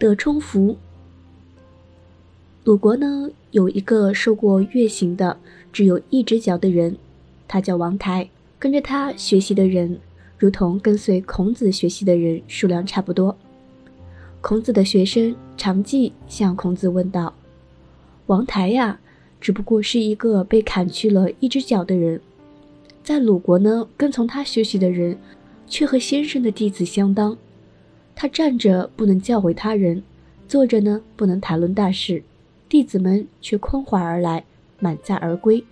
得充福。鲁国呢有一个受过月刑的只有一只脚的人，他叫王台。跟着他学习的人，如同跟随孔子学习的人数量差不多。孔子的学生常记向孔子问道：“王台呀，只不过是一个被砍去了一只脚的人，在鲁国呢，跟从他学习的人，却和先生的弟子相当。他站着不能教诲他人，坐着呢不能谈论大事。”弟子们却空怀而来，满载而归。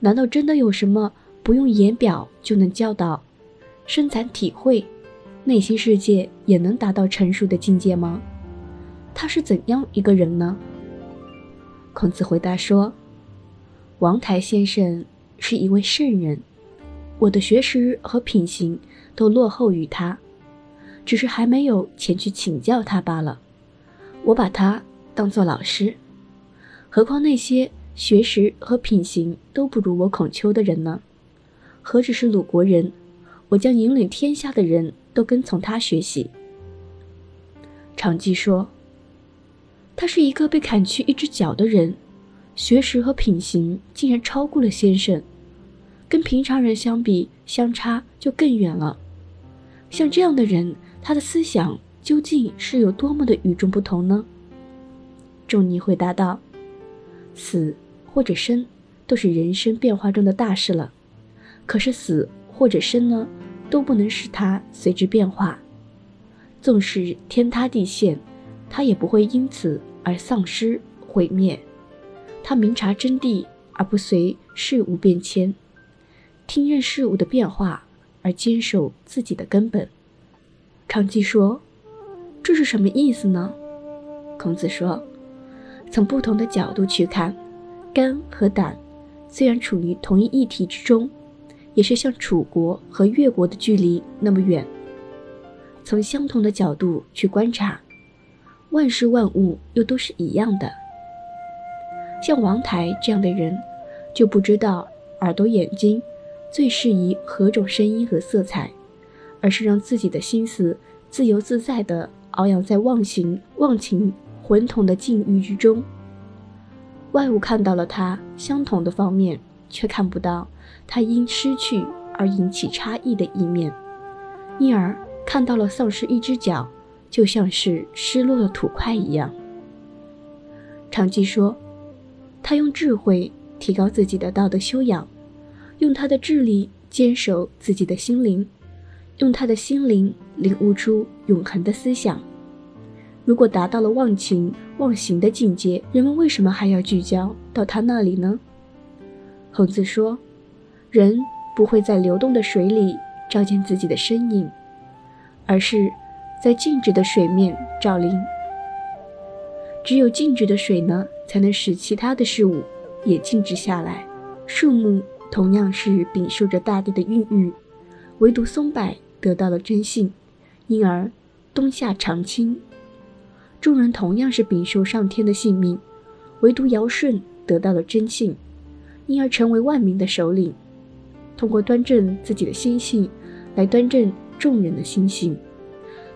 难道真的有什么不用言表就能教导、深残体会、内心世界也能达到成熟的境界吗？他是怎样一个人呢？孔子回答说：“王台先生是一位圣人，我的学识和品行都落后于他，只是还没有前去请教他罢了。我把他当做老师。”何况那些学识和品行都不如我孔丘的人呢？何止是鲁国人，我将引领天下的人都跟从他学习。长记说：“他是一个被砍去一只脚的人，学识和品行竟然超过了先生，跟平常人相比，相差就更远了。像这样的人，他的思想究竟是有多么的与众不同呢？”仲尼回答道。死或者生，都是人生变化中的大事了。可是死或者生呢，都不能使他随之变化。纵使天塌地陷，他也不会因此而丧失毁灭。他明察真谛，而不随事物变迁；听任事物的变化，而坚守自己的根本。长记说：“这是什么意思呢？”孔子说。从不同的角度去看，肝和胆虽然处于同一议题之中，也是像楚国和越国的距离那么远。从相同的角度去观察，万事万物又都是一样的。像王台这样的人，就不知道耳朵、眼睛最适宜何种声音和色彩，而是让自己的心思自由自在地翱翔在忘形、忘情。混同的境遇之中，外物看到了他相同的方面，却看不到他因失去而引起差异的一面，因而看到了丧失一只脚，就像是失落的土块一样。长记说，他用智慧提高自己的道德修养，用他的智力坚守自己的心灵，用他的心灵领悟出永恒的思想。如果达到了忘情忘形的境界，人们为什么还要聚焦到他那里呢？孔子说：“人不会在流动的水里照见自己的身影，而是在静止的水面照临。只有静止的水呢，才能使其他的事物也静止下来。树木同样是禀受着大地的孕育，唯独松柏得到了真性，因而冬夏常青。”众人同样是禀受上天的性命，唯独尧舜得到了真性，因而成为万民的首领。通过端正自己的心性，来端正众人的心性。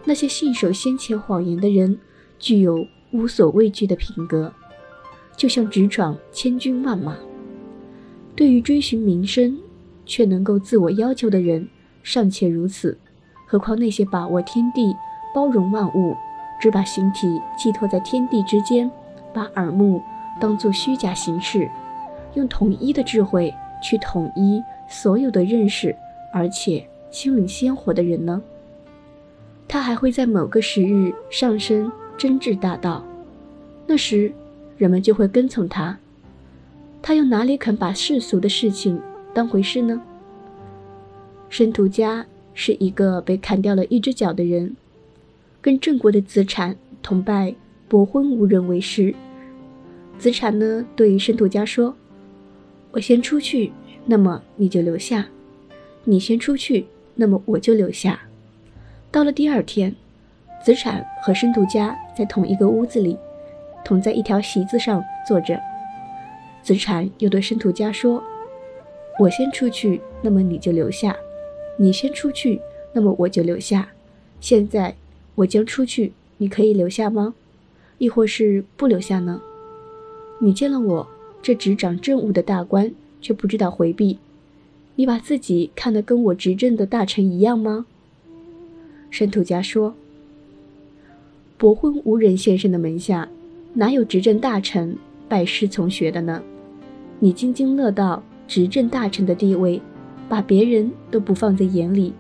那些信守先前谎言的人，具有无所畏惧的品格，就像直闯千军万马。对于追寻名声却能够自我要求的人，尚且如此，何况那些把握天地、包容万物。只把形体寄托在天地之间，把耳目当作虚假形式，用统一的智慧去统一所有的认识，而且心灵鲜活的人呢？他还会在某个时日上升真智大道，那时人们就会跟从他。他又哪里肯把世俗的事情当回事呢？申屠家是一个被砍掉了一只脚的人。跟郑国的子产同拜伯昏无人为师。子产呢对申屠家说：“我先出去，那么你就留下；你先出去，那么我就留下。”到了第二天，子产和申屠家在同一个屋子里，同在一条席子上坐着。子产又对申屠家说：“我先出去，那么你就留下；你先出去，那么我就留下。现在。”我将出去，你可以留下吗？亦或是不留下呢？你见了我这执掌政务的大官，却不知道回避，你把自己看得跟我执政的大臣一样吗？申屠家说：“伯昏无人先生的门下，哪有执政大臣拜师从学的呢？你津津乐道执政大臣的地位，把别人都不放在眼里。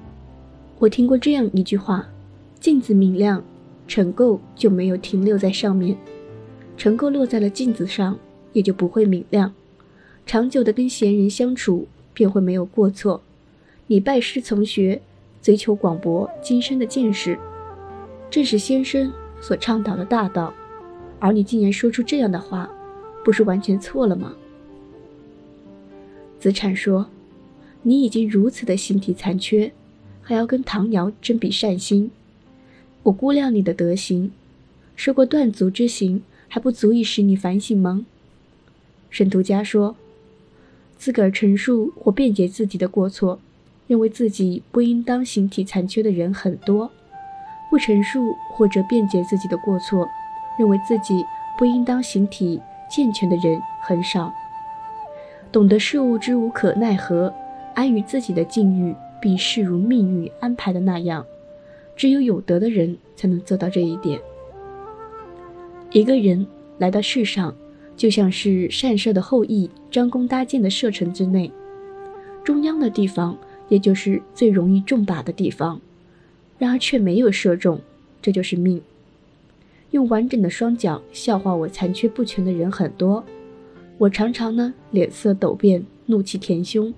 我听过这样一句话：镜子明亮。”尘垢就没有停留在上面，尘垢落在了镜子上，也就不会明亮。长久的跟闲人相处，便会没有过错。你拜师从学，追求广博精深的见识，正是先生所倡导的大道。而你竟然说出这样的话，不是完全错了吗？子产说：“你已经如此的形体残缺，还要跟唐尧争比善心。”我估量你的德行，受过断足之刑，还不足以使你反省吗？沈图家说：“自个儿陈述或辩解自己的过错，认为自己不应当形体残缺的人很多；不陈述或者辩解自己的过错，认为自己不应当形体健全的人很少。懂得事物之无可奈何，安于自己的境遇，并视如命运安排的那样。”只有有德的人才能做到这一点。一个人来到世上，就像是善射的后羿张弓搭箭的射程之内，中央的地方，也就是最容易中靶的地方，然而却没有射中，这就是命。用完整的双脚笑话我残缺不全的人很多，我常常呢脸色陡变，怒气填胸。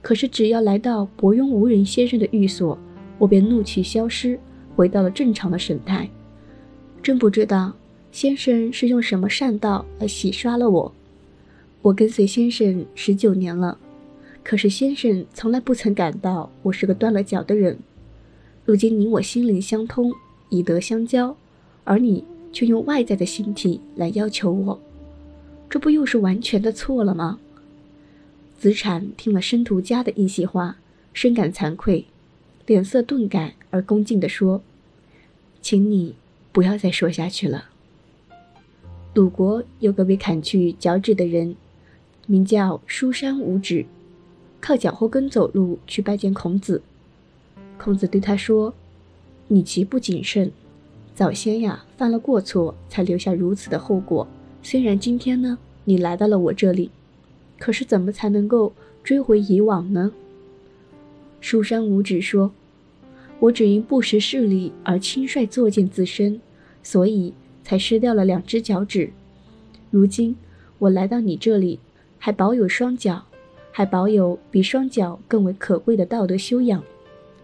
可是只要来到伯庸无人先生的寓所。我便怒气消失，回到了正常的神态。真不知道先生是用什么善道来洗刷了我。我跟随先生十九年了，可是先生从来不曾感到我是个断了脚的人。如今你我心灵相通，以德相交，而你却用外在的形体来要求我，这不又是完全的错了吗？子产听了申屠家的一席话，深感惭愧。脸色顿改，而恭敬地说：“请你不要再说下去了。”鲁国有个被砍去脚趾的人，名叫书山无指，靠脚后跟走路去拜见孔子。孔子对他说：“你极不谨慎，早先呀犯了过错，才留下如此的后果。虽然今天呢，你来到了我这里，可是怎么才能够追回以往呢？”书山无指说。我只因不识事理而轻率作践自身，所以才失掉了两只脚趾。如今我来到你这里，还保有双脚，还保有比双脚更为可贵的道德修养，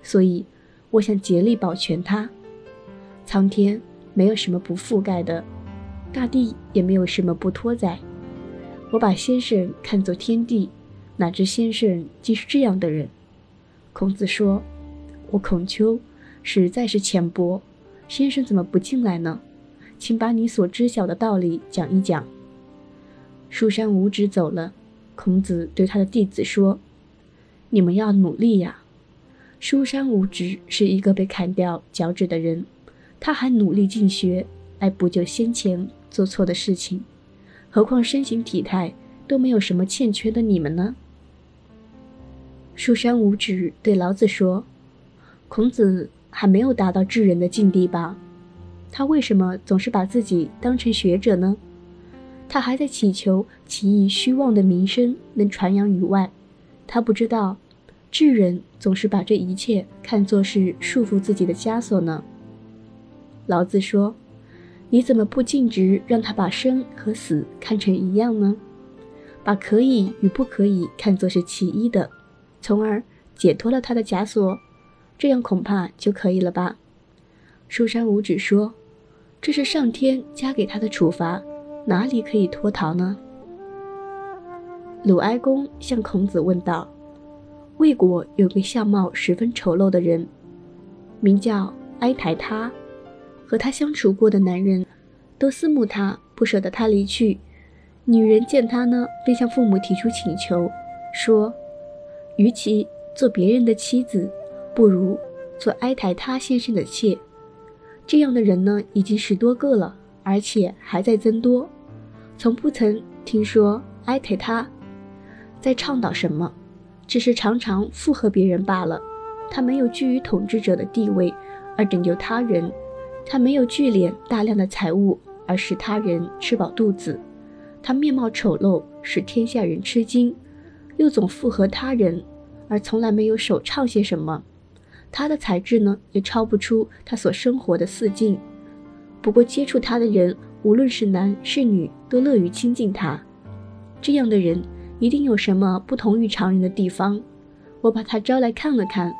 所以我想竭力保全它。苍天没有什么不覆盖的，大地也没有什么不托载。我把先生看作天地，哪知先生竟是这样的人。孔子说。我孔丘实在是浅薄，先生怎么不进来呢？请把你所知晓的道理讲一讲。书山无指走了，孔子对他的弟子说：“你们要努力呀。”书山无指是一个被砍掉脚趾的人，他还努力进学来补救先前做错的事情，何况身形体态都没有什么欠缺的你们呢？书山无指对老子说。孔子还没有达到智人的境地吧？他为什么总是把自己当成学者呢？他还在祈求其以虚妄的名声能传扬于外。他不知道，智人总是把这一切看作是束缚自己的枷锁呢。老子说：“你怎么不径直让他把生和死看成一样呢？把可以与不可以看作是其一的，从而解脱了他的枷锁。”这样恐怕就可以了吧？书山无指说：“这是上天加给他的处罚，哪里可以脱逃呢？”鲁哀公向孔子问道：“魏国有个相貌十分丑陋的人，名叫哀台他，和他相处过的男人，都思慕他，不舍得他离去。女人见他呢，便向父母提出请求，说：与其做别人的妻子。”不如做哀台他先生的妾，这样的人呢，已经十多个了，而且还在增多。从不曾听说埃泰他在倡导什么，只是常常附和别人罢了。他没有居于统治者的地位而拯救他人，他没有聚敛大量的财物而使他人吃饱肚子。他面貌丑陋，使天下人吃惊，又总附和他人，而从来没有首唱些什么。他的才智呢，也超不出他所生活的四境。不过接触他的人，无论是男是女，都乐于亲近他。这样的人一定有什么不同于常人的地方。我把他招来看了看，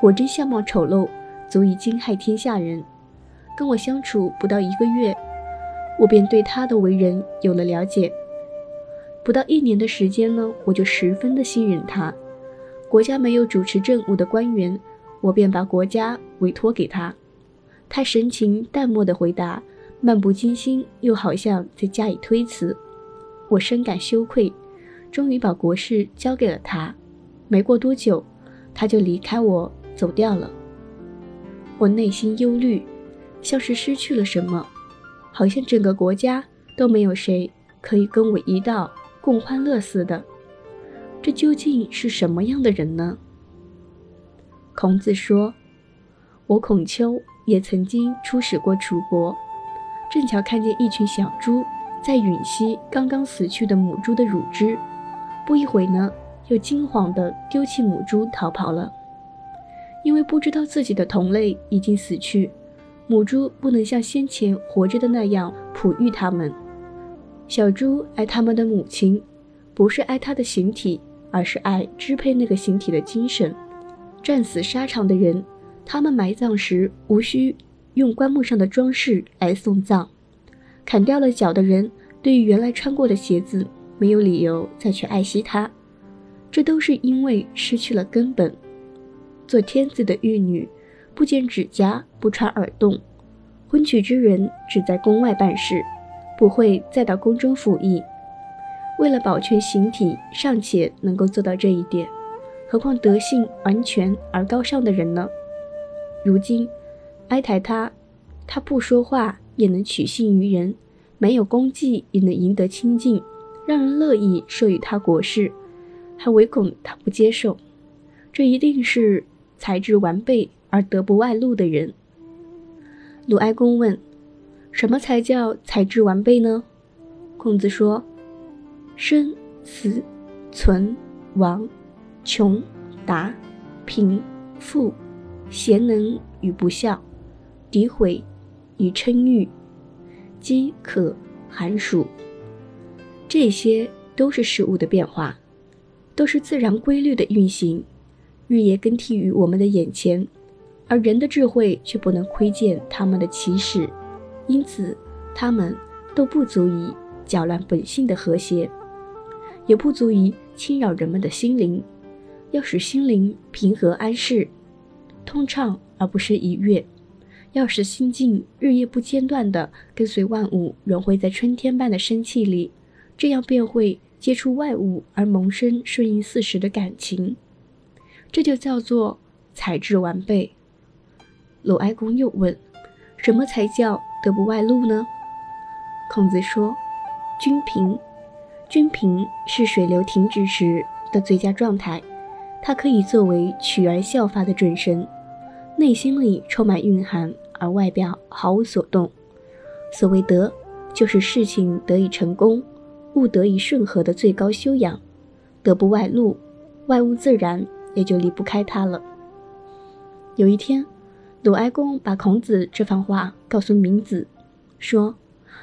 果真相貌丑陋，足以惊骇天下人。跟我相处不到一个月。我便对他的为人有了了解。不到一年的时间呢，我就十分的信任他。国家没有主持政务的官员，我便把国家委托给他。他神情淡漠的回答，漫不经心，又好像在加以推辞。我深感羞愧，终于把国事交给了他。没过多久，他就离开我走掉了。我内心忧虑，像是失去了什么。好像整个国家都没有谁可以跟我一道共欢乐似的，这究竟是什么样的人呢？孔子说：“我孔丘也曾经出使过楚国，正巧看见一群小猪在吮吸刚刚死去的母猪的乳汁，不一会呢，又惊慌地丢弃母猪逃跑了，因为不知道自己的同类已经死去。”母猪不能像先前活着的那样哺育它们，小猪爱它们的母亲，不是爱它的形体，而是爱支配那个形体的精神。战死沙场的人，他们埋葬时无需用棺木上的装饰来送葬。砍掉了脚的人，对于原来穿过的鞋子，没有理由再去爱惜它，这都是因为失去了根本。做天子的玉女。不剪指甲，不穿耳洞，婚娶之人只在宫外办事，不会再到宫中服役。为了保全形体，尚且能够做到这一点，何况德性完全而高尚的人呢？如今，哀台他，他不说话也能取信于人，没有功绩也能赢得亲近，让人乐意授予他国事，还唯恐他不接受，这一定是才智完备。而得不外露的人，鲁哀公问：“什么才叫才智完备呢？”孔子说：“生、死、存、亡、穷、达、贫、富、贤能与不孝、诋毁与称誉、饥渴寒暑，这些都是事物的变化，都是自然规律的运行，日夜更替于我们的眼前。”而人的智慧却不能窥见他们的起始，因此他们都不足以搅乱本性的和谐，也不足以侵扰人们的心灵。要使心灵平和安适、通畅而不是愉悦，要使心境日夜不间断地跟随万物融汇在春天般的生气里，这样便会接触外物而萌生顺应四时的感情。这就叫做才智完备。鲁哀公又问：“什么才叫德不外露呢？”孔子说：“均平，均平是水流停止时的最佳状态，它可以作为取而效法的准绳。内心里充满蕴含，而外表毫无所动。所谓德，就是事情得以成功，物得以顺和的最高修养。德不外露，外物自然也就离不开它了。”有一天。鲁哀公把孔子这番话告诉闵子，说：“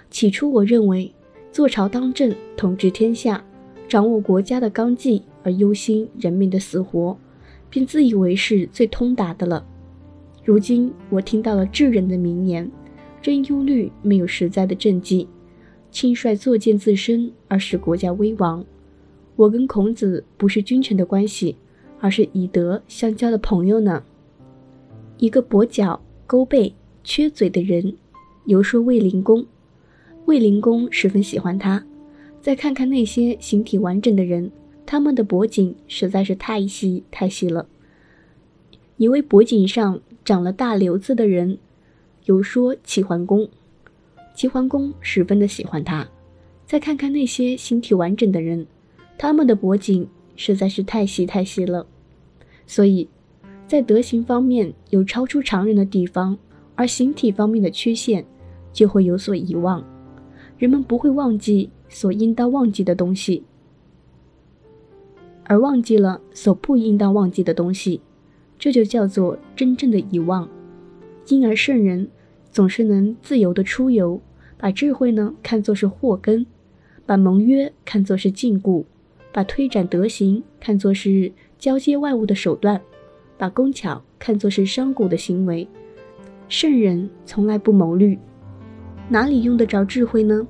起初我认为，坐朝当政，统治天下，掌握国家的纲纪，而忧心人民的死活，便自以为是最通达的了。如今我听到了智人的名言，真忧虑没有实在的政绩，轻率作践自身而使国家危亡。我跟孔子不是君臣的关系，而是以德相交的朋友呢。”一个跛脚、勾背、缺嘴的人，游说卫灵公。卫灵公十分喜欢他。再看看那些形体完整的人，他们的脖颈实在是太细太细了。一位脖颈上长了大瘤子的人，有说齐桓公，齐桓公十分的喜欢他。再看看那些形体完整的人，他们的脖颈实在是太细太细了，所以，在德行方面有超出常人的地方，而形体方面的缺陷就会有所遗忘。人们不会忘记所应当忘记的东西，而忘记了所不应当忘记的东西，这就叫做真正的遗忘。因而圣人总是能自由的出游，把智慧呢看作是祸根。把盟约看作是禁锢，把推展德行看作是交接外物的手段，把工巧看作是商贾的行为。圣人从来不谋虑，哪里用得着智慧呢？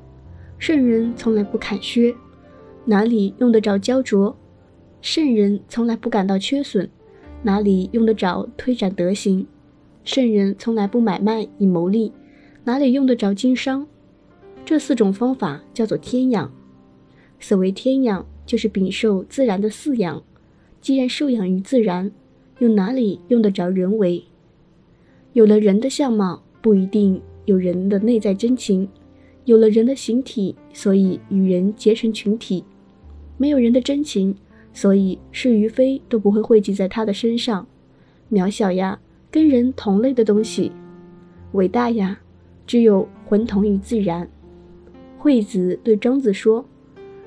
圣人从来不砍削，哪里用得着焦灼？圣人从来不感到缺损，哪里用得着推展德行？圣人从来不买卖以谋利，哪里用得着经商？这四种方法叫做天养。所谓天养，就是禀受自然的饲养。既然受养于自然，又哪里用得着人为？有了人的相貌，不一定有人的内在真情；有了人的形体，所以与人结成群体。没有人的真情，所以是与非都不会汇集在他的身上。渺小呀，跟人同类的东西；伟大呀，只有浑同于自然。惠子对庄子说：“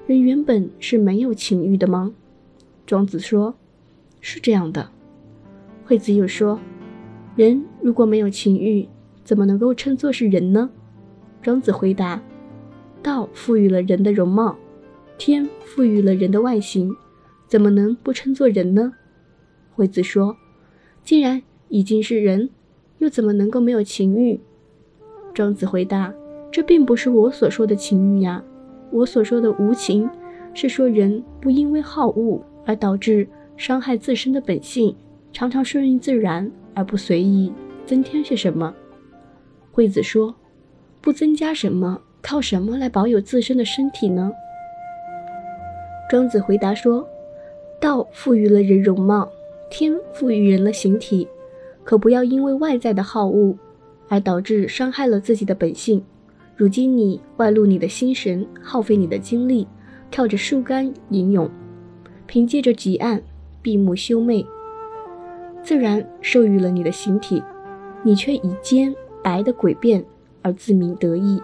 人原本是没有情欲的吗？”庄子说：“是这样的。”惠子又说：“人如果没有情欲，怎么能够称作是人呢？”庄子回答：“道赋予了人的容貌，天赋予了人的外形，怎么能不称作人呢？”惠子说：“既然已经是人，又怎么能够没有情欲？”庄子回答。这并不是我所说的情欲呀，我所说的无情，是说人不因为好恶而导致伤害自身的本性，常常顺应自然而不随意增添些什么。惠子说：“不增加什么，靠什么来保有自身的身体呢？”庄子回答说：“道赋予了人容貌，天赋予人了形体，可不要因为外在的好恶而导致伤害了自己的本性。”如今你外露你的心神，耗费你的精力，靠着树干吟咏，凭借着极岸闭目修媚，自然授予了你的形体，你却以尖白的诡辩而自鸣得意。